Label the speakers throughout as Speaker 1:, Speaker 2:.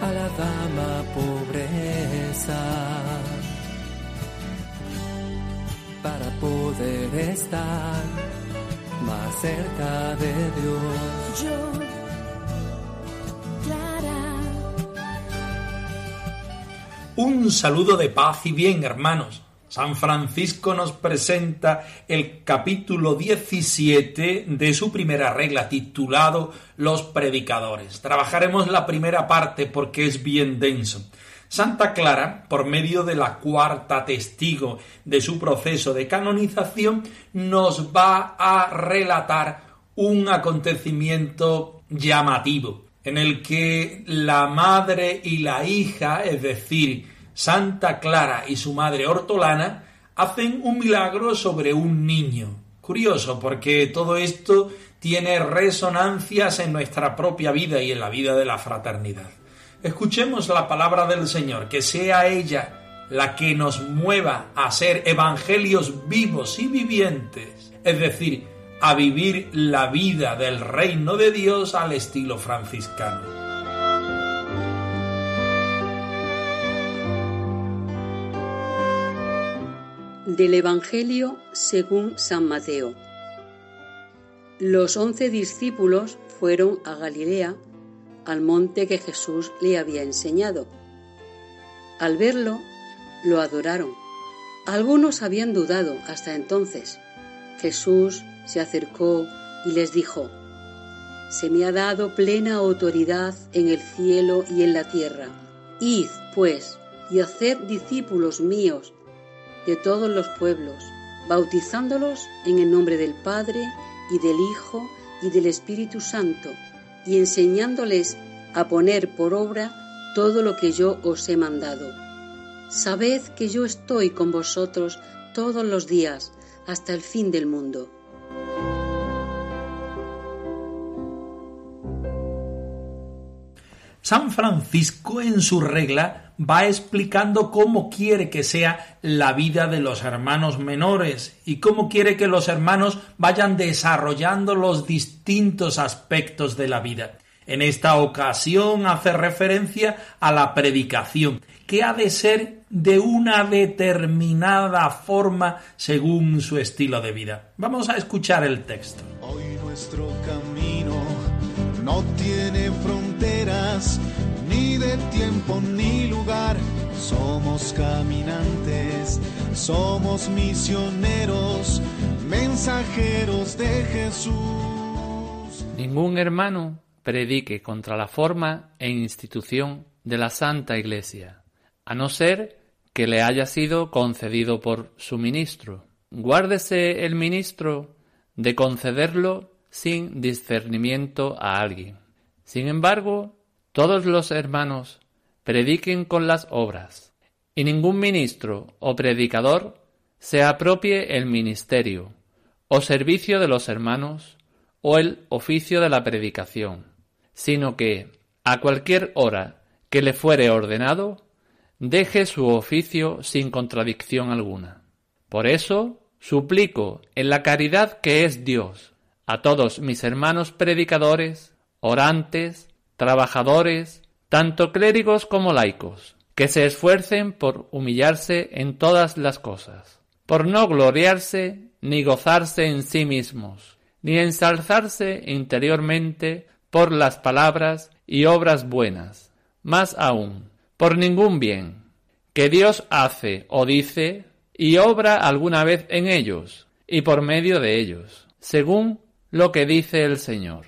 Speaker 1: A la dama pobreza para poder estar más cerca de Dios.
Speaker 2: Yo, Clara,
Speaker 3: Un saludo de paz y bien, hermanos. San Francisco nos presenta el capítulo 17 de su primera regla titulado Los predicadores. Trabajaremos la primera parte porque es bien denso. Santa Clara, por medio de la cuarta testigo de su proceso de canonización, nos va a relatar un acontecimiento llamativo en el que la madre y la hija, es decir, Santa Clara y su madre Hortolana, hacen un milagro sobre un niño. Curioso, porque todo esto tiene resonancias en nuestra propia vida y en la vida de la fraternidad. Escuchemos la palabra del Señor, que sea ella la que nos mueva a ser evangelios vivos y vivientes, es decir, a vivir la vida del reino de Dios al estilo franciscano.
Speaker 4: Del Evangelio según San Mateo. Los once discípulos fueron a Galilea, al monte que Jesús le había enseñado. Al verlo, lo adoraron. Algunos habían dudado hasta entonces. Jesús se acercó y les dijo, Se me ha dado plena autoridad en el cielo y en la tierra. Id, pues, y haced discípulos míos de todos los pueblos, bautizándolos en el nombre del Padre y del Hijo y del Espíritu Santo, y enseñándoles a poner por obra todo lo que yo os he mandado. Sabed que yo estoy con vosotros todos los días hasta el fin del mundo.
Speaker 3: San Francisco en su regla va explicando cómo quiere que sea la vida de los hermanos menores y cómo quiere que los hermanos vayan desarrollando los distintos aspectos de la vida. En esta ocasión hace referencia a la predicación, que ha de ser de una determinada forma según su estilo de vida. Vamos a escuchar el texto.
Speaker 5: Hoy nuestro camino no tiene fronteras, ni de tiempo ni lugar. Somos caminantes, somos misioneros, mensajeros de Jesús.
Speaker 6: Ningún hermano predique contra la forma e institución de la Santa Iglesia, a no ser que le haya sido concedido por su ministro. Guárdese el ministro de concederlo sin discernimiento a alguien. Sin embargo, todos los hermanos prediquen con las obras, y ningún ministro o predicador se apropie el ministerio o servicio de los hermanos o el oficio de la predicación, sino que, a cualquier hora que le fuere ordenado, deje su oficio sin contradicción alguna. Por eso, suplico en la caridad que es Dios, a todos mis hermanos predicadores, orantes, trabajadores, tanto clérigos como laicos, que se esfuercen por humillarse en todas las cosas, por no gloriarse ni gozarse en sí mismos, ni ensalzarse interiormente por las palabras y obras buenas, más aún, por ningún bien, que Dios hace o dice y obra alguna vez en ellos y por medio de ellos, según lo que dice el Señor.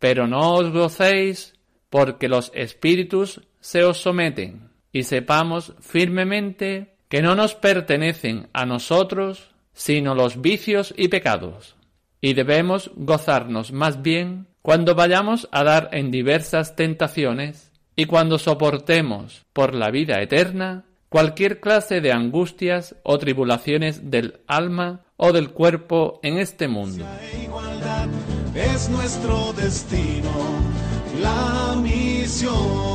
Speaker 6: Pero no os gocéis porque los espíritus se os someten, y sepamos firmemente que no nos pertenecen a nosotros sino los vicios y pecados, y debemos gozarnos más bien cuando vayamos a dar en diversas tentaciones y cuando soportemos por la vida eterna cualquier clase de angustias o tribulaciones del alma o del cuerpo en este mundo.
Speaker 5: La misión.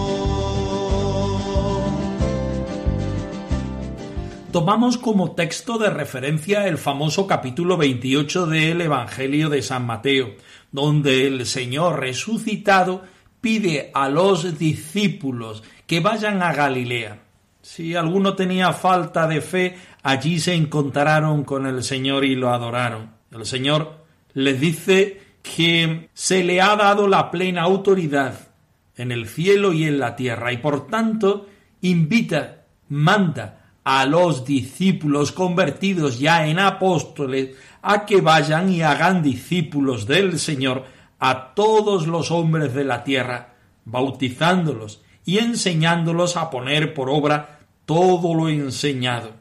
Speaker 3: Tomamos como texto de referencia el famoso capítulo 28 del Evangelio de San Mateo, donde el Señor resucitado pide a los discípulos que vayan a Galilea. Si alguno tenía falta de fe, allí se encontraron con el Señor y lo adoraron. El Señor les dice que se le ha dado la plena autoridad en el cielo y en la tierra y por tanto invita, manda a los discípulos convertidos ya en apóstoles a que vayan y hagan discípulos del Señor a todos los hombres de la tierra, bautizándolos y enseñándolos a poner por obra todo lo enseñado.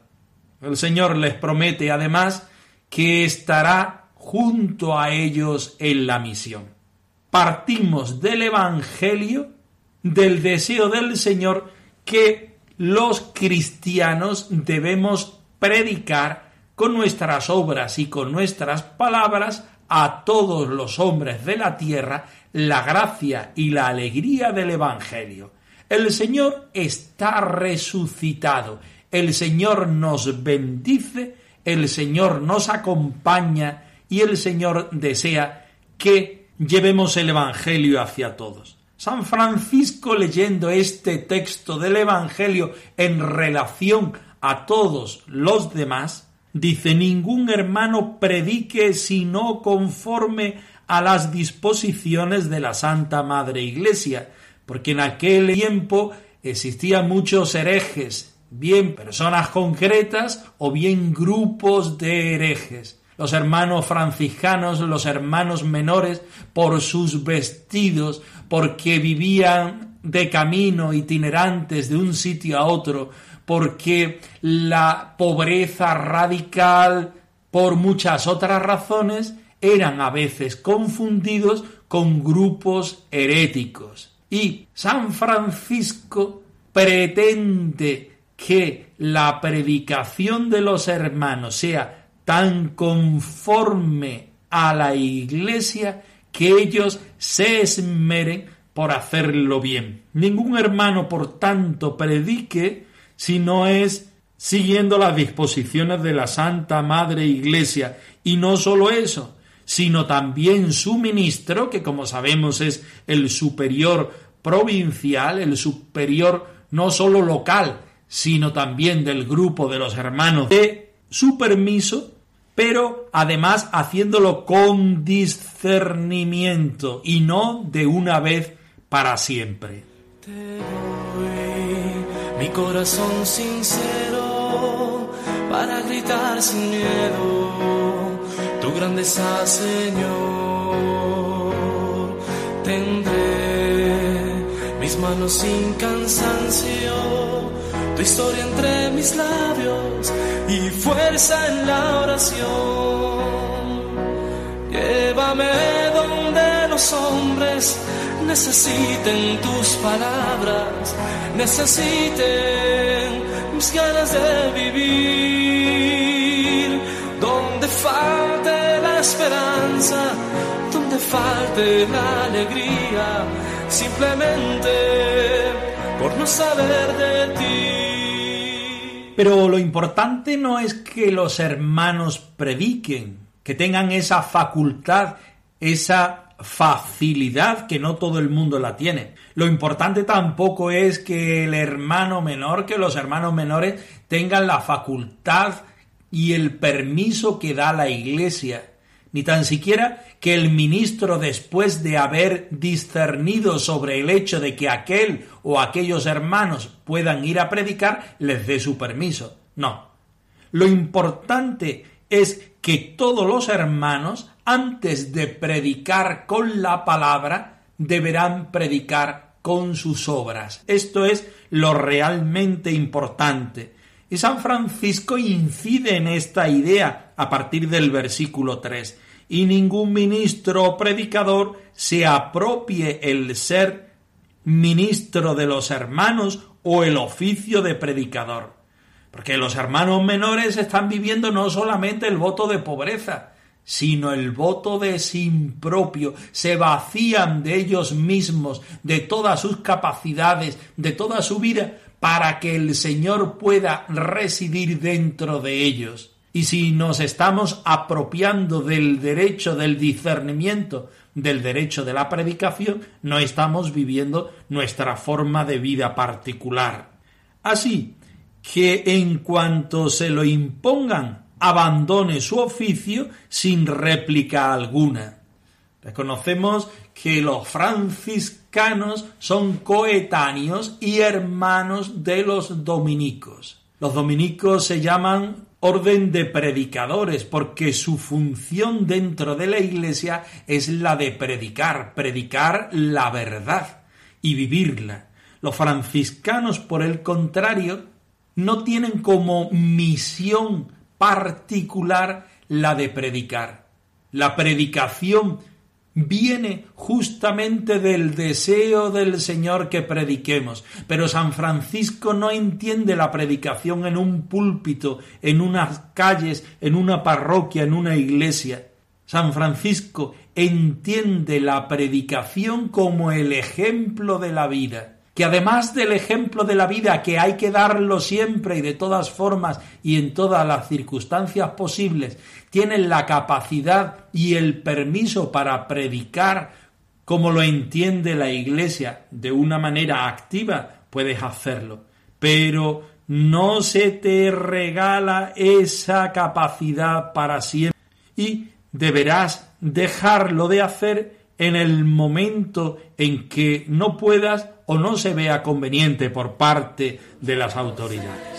Speaker 3: El Señor les promete además que estará junto a ellos en la misión. Partimos del Evangelio, del deseo del Señor que los cristianos debemos predicar con nuestras obras y con nuestras palabras a todos los hombres de la tierra la gracia y la alegría del Evangelio. El Señor está resucitado, el Señor nos bendice, el Señor nos acompaña y el Señor desea que llevemos el Evangelio hacia todos. San Francisco leyendo este texto del Evangelio en relación a todos los demás, dice, ningún hermano predique sino conforme a las disposiciones de la Santa Madre Iglesia, porque en aquel tiempo existían muchos herejes, bien personas concretas o bien grupos de herejes los hermanos franciscanos, los hermanos menores, por sus vestidos, porque vivían de camino, itinerantes de un sitio a otro, porque la pobreza radical, por muchas otras razones, eran a veces confundidos con grupos heréticos. Y San Francisco pretende que la predicación de los hermanos sea tan conforme a la iglesia que ellos se esmeren por hacerlo bien. Ningún hermano, por tanto, predique si no es siguiendo las disposiciones de la Santa Madre Iglesia. Y no solo eso, sino también su ministro, que como sabemos es el superior provincial, el superior no solo local, sino también del grupo de los hermanos de su permiso pero además haciéndolo con discernimiento y no de una vez para siempre.
Speaker 1: Te doy mi corazón sincero para gritar sin miedo tu grandeza, Señor. Tendré mis manos sin cansancio tu historia entre mis labios y fuerza en la oración. Llévame donde los hombres necesiten tus palabras, necesiten mis ganas de vivir, donde falte la esperanza, donde falte la alegría, simplemente por no saber de ti.
Speaker 3: Pero lo importante no es que los hermanos prediquen, que tengan esa facultad, esa facilidad que no todo el mundo la tiene. Lo importante tampoco es que el hermano menor, que los hermanos menores tengan la facultad y el permiso que da la Iglesia ni tan siquiera que el ministro, después de haber discernido sobre el hecho de que aquel o aquellos hermanos puedan ir a predicar, les dé su permiso. No. Lo importante es que todos los hermanos, antes de predicar con la palabra, deberán predicar con sus obras. Esto es lo realmente importante. Y San Francisco incide en esta idea a partir del versículo 3 y ningún ministro o predicador se apropie el ser ministro de los hermanos o el oficio de predicador. Porque los hermanos menores están viviendo no solamente el voto de pobreza, sino el voto de sin propio, se vacían de ellos mismos, de todas sus capacidades, de toda su vida, para que el Señor pueda residir dentro de ellos. Y si nos estamos apropiando del derecho del discernimiento, del derecho de la predicación, no estamos viviendo nuestra forma de vida particular. Así que en cuanto se lo impongan, abandone su oficio sin réplica alguna. Reconocemos que los franciscanos son coetáneos y hermanos de los dominicos. Los dominicos se llaman orden de predicadores, porque su función dentro de la Iglesia es la de predicar, predicar la verdad y vivirla. Los franciscanos, por el contrario, no tienen como misión particular la de predicar. La predicación viene justamente del deseo del Señor que prediquemos. Pero San Francisco no entiende la predicación en un púlpito, en unas calles, en una parroquia, en una iglesia. San Francisco entiende la predicación como el ejemplo de la vida que además del ejemplo de la vida que hay que darlo siempre y de todas formas y en todas las circunstancias posibles, tienen la capacidad y el permiso para predicar como lo entiende la Iglesia de una manera activa, puedes hacerlo. Pero no se te regala esa capacidad para siempre y deberás dejarlo de hacer en el momento en que no puedas o no se vea conveniente por parte de las autoridades.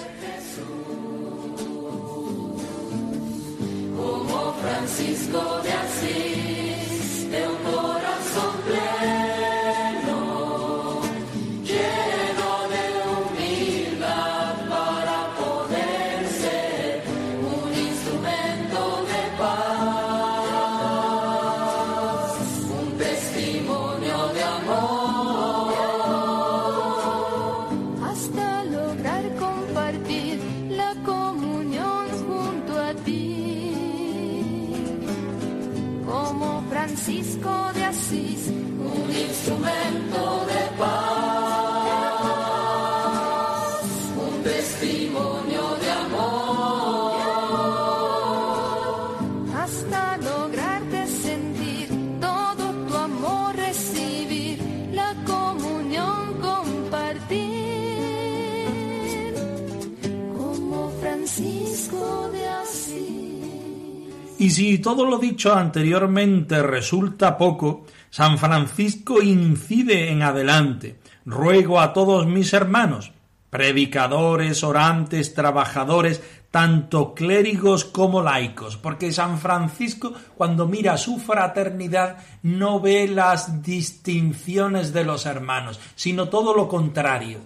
Speaker 3: Y si todo lo dicho anteriormente resulta poco, San Francisco incide en adelante. Ruego a todos mis hermanos, predicadores, orantes, trabajadores, tanto clérigos como laicos, porque San Francisco cuando mira su fraternidad no ve las distinciones de los hermanos, sino todo lo contrario,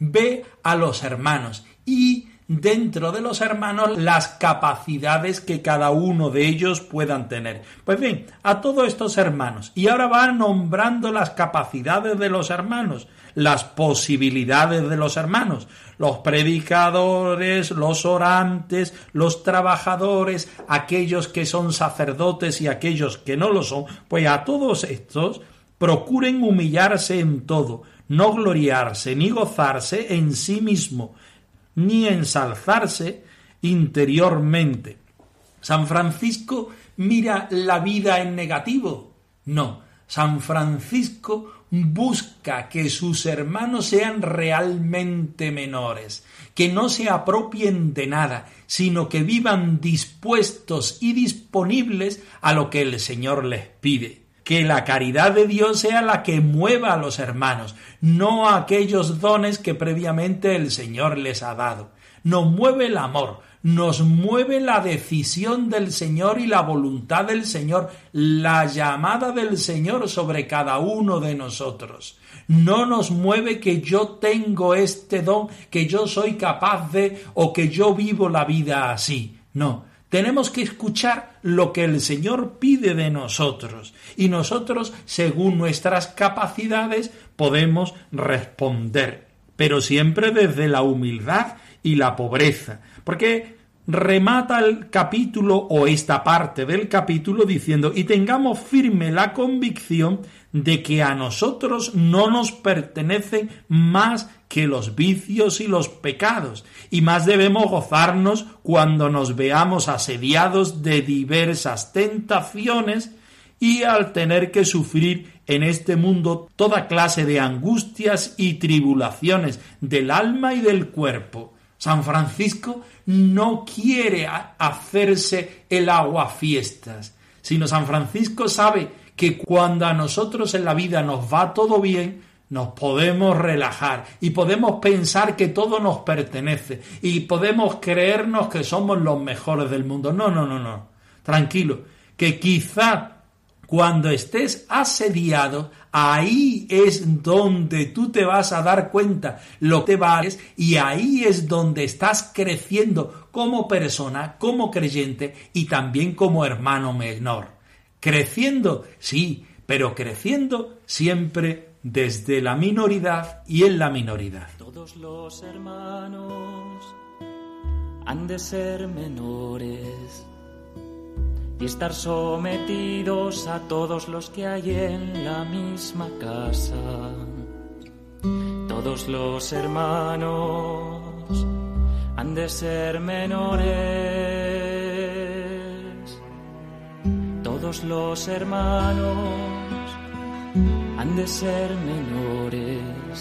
Speaker 3: ve a los hermanos y dentro de los hermanos las capacidades que cada uno de ellos puedan tener. Pues bien, a todos estos hermanos, y ahora va nombrando las capacidades de los hermanos, las posibilidades de los hermanos, los predicadores, los orantes, los trabajadores, aquellos que son sacerdotes y aquellos que no lo son, pues a todos estos procuren humillarse en todo, no gloriarse ni gozarse en sí mismo, ni ensalzarse interiormente. San Francisco mira la vida en negativo. No, San Francisco busca que sus hermanos sean realmente menores, que no se apropien de nada, sino que vivan dispuestos y disponibles a lo que el Señor les pide que la caridad de Dios sea la que mueva a los hermanos, no aquellos dones que previamente el Señor les ha dado. Nos mueve el amor, nos mueve la decisión del Señor y la voluntad del Señor, la llamada del Señor sobre cada uno de nosotros. No nos mueve que yo tengo este don, que yo soy capaz de o que yo vivo la vida así. No, Tenemos que escuchar lo que el Señor pide de nosotros y nosotros, según nuestras capacidades, podemos responder, pero siempre desde la humildad y la pobreza, porque remata el capítulo o esta parte del capítulo diciendo y tengamos firme la convicción de que a nosotros no nos pertenecen más que los vicios y los pecados, y más debemos gozarnos cuando nos veamos asediados de diversas tentaciones y al tener que sufrir en este mundo toda clase de angustias y tribulaciones del alma y del cuerpo. San Francisco no quiere hacerse el agua fiestas, sino San Francisco sabe que cuando a nosotros en la vida nos va todo bien, nos podemos relajar y podemos pensar que todo nos pertenece y podemos creernos que somos los mejores del mundo. No, no, no, no. Tranquilo, que quizá cuando estés asediado, ahí es donde tú te vas a dar cuenta lo que vales y ahí es donde estás creciendo como persona, como creyente y también como hermano menor. Creciendo, sí, pero creciendo siempre desde la minoridad y en la minoridad.
Speaker 1: Todos los hermanos han de ser menores y estar sometidos a todos los que hay en la misma casa. Todos los hermanos han de ser menores. Todos los hermanos han de ser menores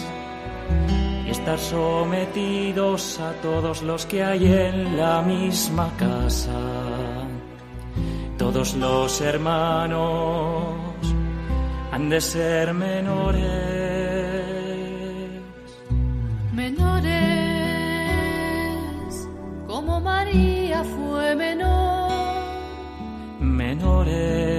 Speaker 1: y estar sometidos a todos los que hay en la misma casa. Todos los hermanos han de ser menores.
Speaker 2: Menores, como María fue menor.
Speaker 1: Menores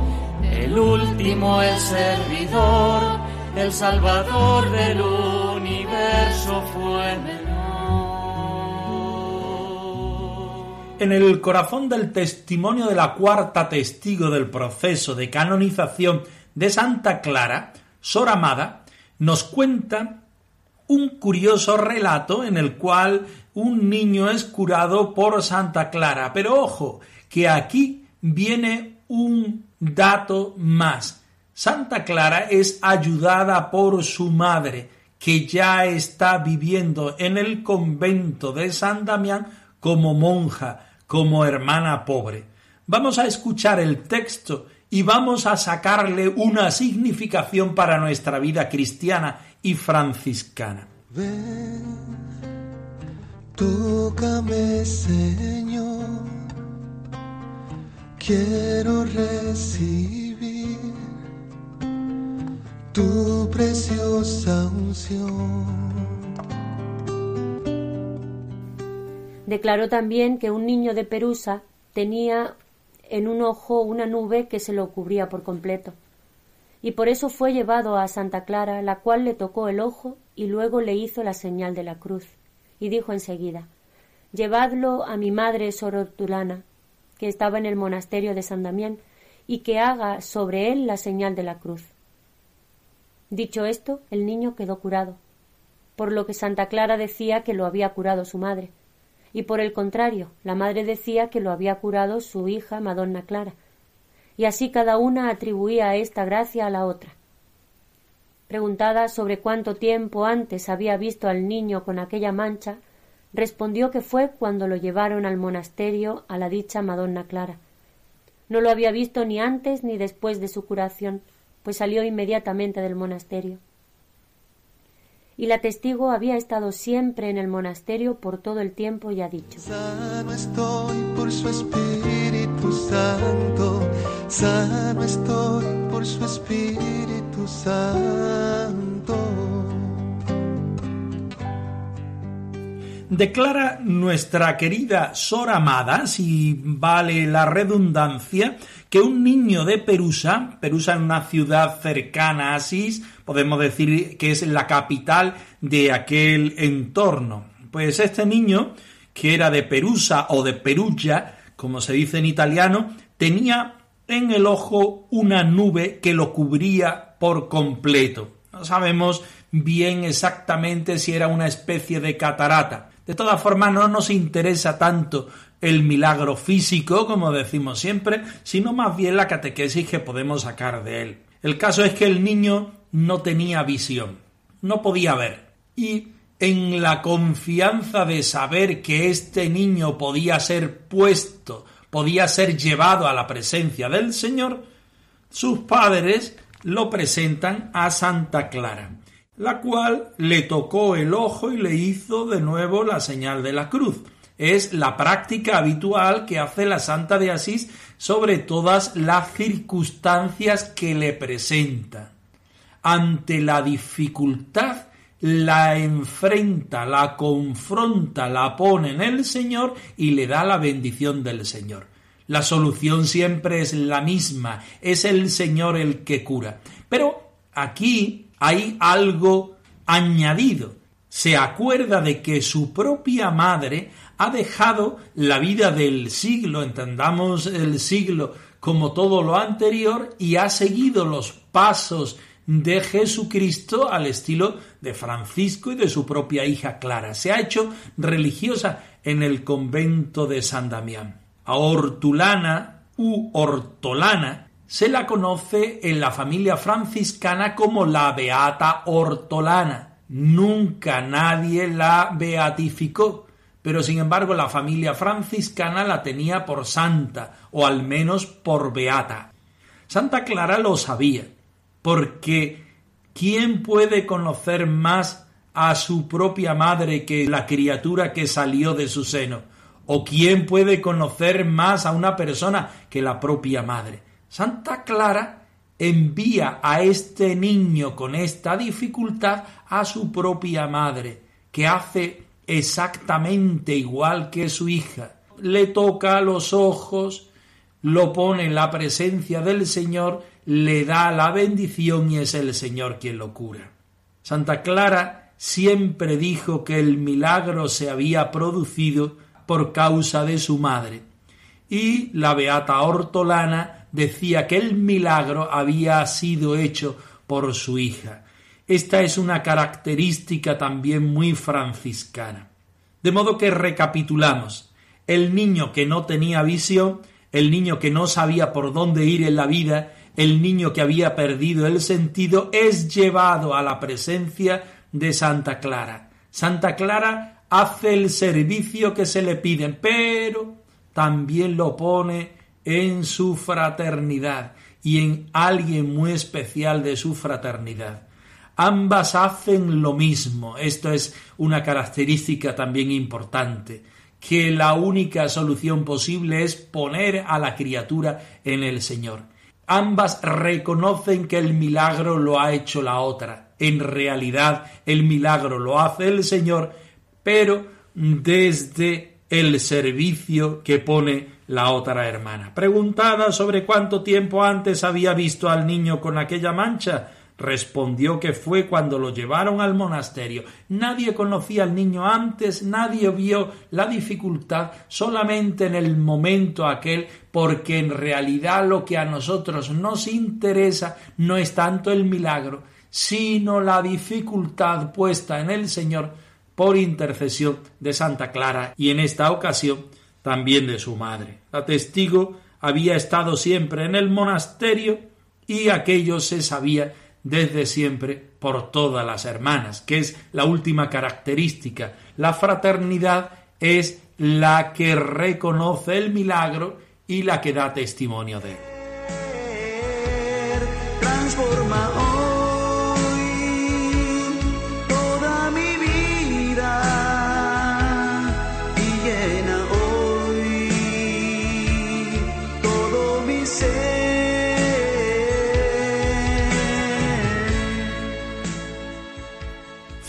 Speaker 1: el último, el servidor, el salvador del universo fue
Speaker 3: En el corazón del testimonio de la cuarta testigo del proceso de canonización de Santa Clara, Sor Amada, nos cuenta un curioso relato en el cual un niño es curado por Santa Clara. Pero ojo, que aquí viene un dato más. Santa Clara es ayudada por su madre, que ya está viviendo en el convento de San Damián como monja, como hermana pobre. Vamos a escuchar el texto y vamos a sacarle una significación para nuestra vida cristiana y franciscana.
Speaker 7: Ven, tócame, Señor quiero recibir tu preciosa unción.
Speaker 8: Declaró también que un niño de Perusa tenía en un ojo una nube que se lo cubría por completo. Y por eso fue llevado a Santa Clara, la cual le tocó el ojo y luego le hizo la señal de la cruz. Y dijo enseguida Llevadlo a mi madre Sorotulana, que estaba en el monasterio de San Damián, y que haga sobre él la señal de la cruz. Dicho esto, el niño quedó curado, por lo que Santa Clara decía que lo había curado su madre, y por el contrario, la madre decía que lo había curado su hija Madonna Clara, y así cada una atribuía esta gracia a la otra. Preguntada sobre cuánto tiempo antes había visto al niño con aquella mancha, respondió que fue cuando lo llevaron al monasterio a la dicha Madonna Clara. No lo había visto ni antes ni después de su curación, pues salió inmediatamente del monasterio. y la testigo había estado siempre en el monasterio por todo el tiempo ya dicho.
Speaker 7: Sano estoy por su Espíritu Santo, sano estoy por su Espíritu Santo.
Speaker 3: Declara nuestra querida Sor Amada, si vale la redundancia, que un niño de Perusa, Perusa es una ciudad cercana a Asís, podemos decir que es la capital de aquel entorno. Pues este niño, que era de Perusa o de Perugia, como se dice en italiano, tenía en el ojo una nube que lo cubría por completo. No sabemos bien exactamente si era una especie de catarata. De todas formas, no nos interesa tanto el milagro físico, como decimos siempre, sino más bien la catequesis que podemos sacar de él. El caso es que el niño no tenía visión, no podía ver. Y en la confianza de saber que este niño podía ser puesto, podía ser llevado a la presencia del Señor, sus padres lo presentan a Santa Clara la cual le tocó el ojo y le hizo de nuevo la señal de la cruz. Es la práctica habitual que hace la Santa de Asís sobre todas las circunstancias que le presenta. Ante la dificultad, la enfrenta, la confronta, la pone en el Señor y le da la bendición del Señor. La solución siempre es la misma, es el Señor el que cura. Pero aquí hay algo añadido. Se acuerda de que su propia madre ha dejado la vida del siglo, entendamos el siglo como todo lo anterior, y ha seguido los pasos de Jesucristo al estilo de Francisco y de su propia hija Clara. Se ha hecho religiosa en el convento de San Damián. A Hortulana u Hortolana se la conoce en la familia franciscana como la Beata Hortolana. Nunca nadie la beatificó, pero sin embargo la familia franciscana la tenía por santa, o al menos por beata. Santa Clara lo sabía, porque ¿quién puede conocer más a su propia madre que la criatura que salió de su seno? ¿O quién puede conocer más a una persona que la propia madre? Santa Clara envía a este niño con esta dificultad a su propia madre, que hace exactamente igual que su hija. Le toca los ojos, lo pone en la presencia del Señor, le da la bendición y es el Señor quien lo cura. Santa Clara siempre dijo que el milagro se había producido por causa de su madre. Y la beata hortolana decía que el milagro había sido hecho por su hija. Esta es una característica también muy franciscana. De modo que recapitulamos. El niño que no tenía visión, el niño que no sabía por dónde ir en la vida, el niño que había perdido el sentido, es llevado a la presencia de Santa Clara. Santa Clara hace el servicio que se le piden, pero también lo pone en su fraternidad y en alguien muy especial de su fraternidad. Ambas hacen lo mismo. Esto es una característica también importante, que la única solución posible es poner a la criatura en el Señor. Ambas reconocen que el milagro lo ha hecho la otra. En realidad el milagro lo hace el Señor, pero desde el servicio que pone la otra hermana. Preguntada sobre cuánto tiempo antes había visto al niño con aquella mancha, respondió que fue cuando lo llevaron al monasterio. Nadie conocía al niño antes, nadie vio la dificultad, solamente en el momento aquel, porque en realidad lo que a nosotros nos interesa no es tanto el milagro, sino la dificultad puesta en el Señor por intercesión de Santa Clara y en esta ocasión también de su madre. La testigo había estado siempre en el monasterio y aquello se sabía desde siempre por todas las hermanas, que es la última característica. La fraternidad es la que reconoce el milagro y la que da testimonio de él.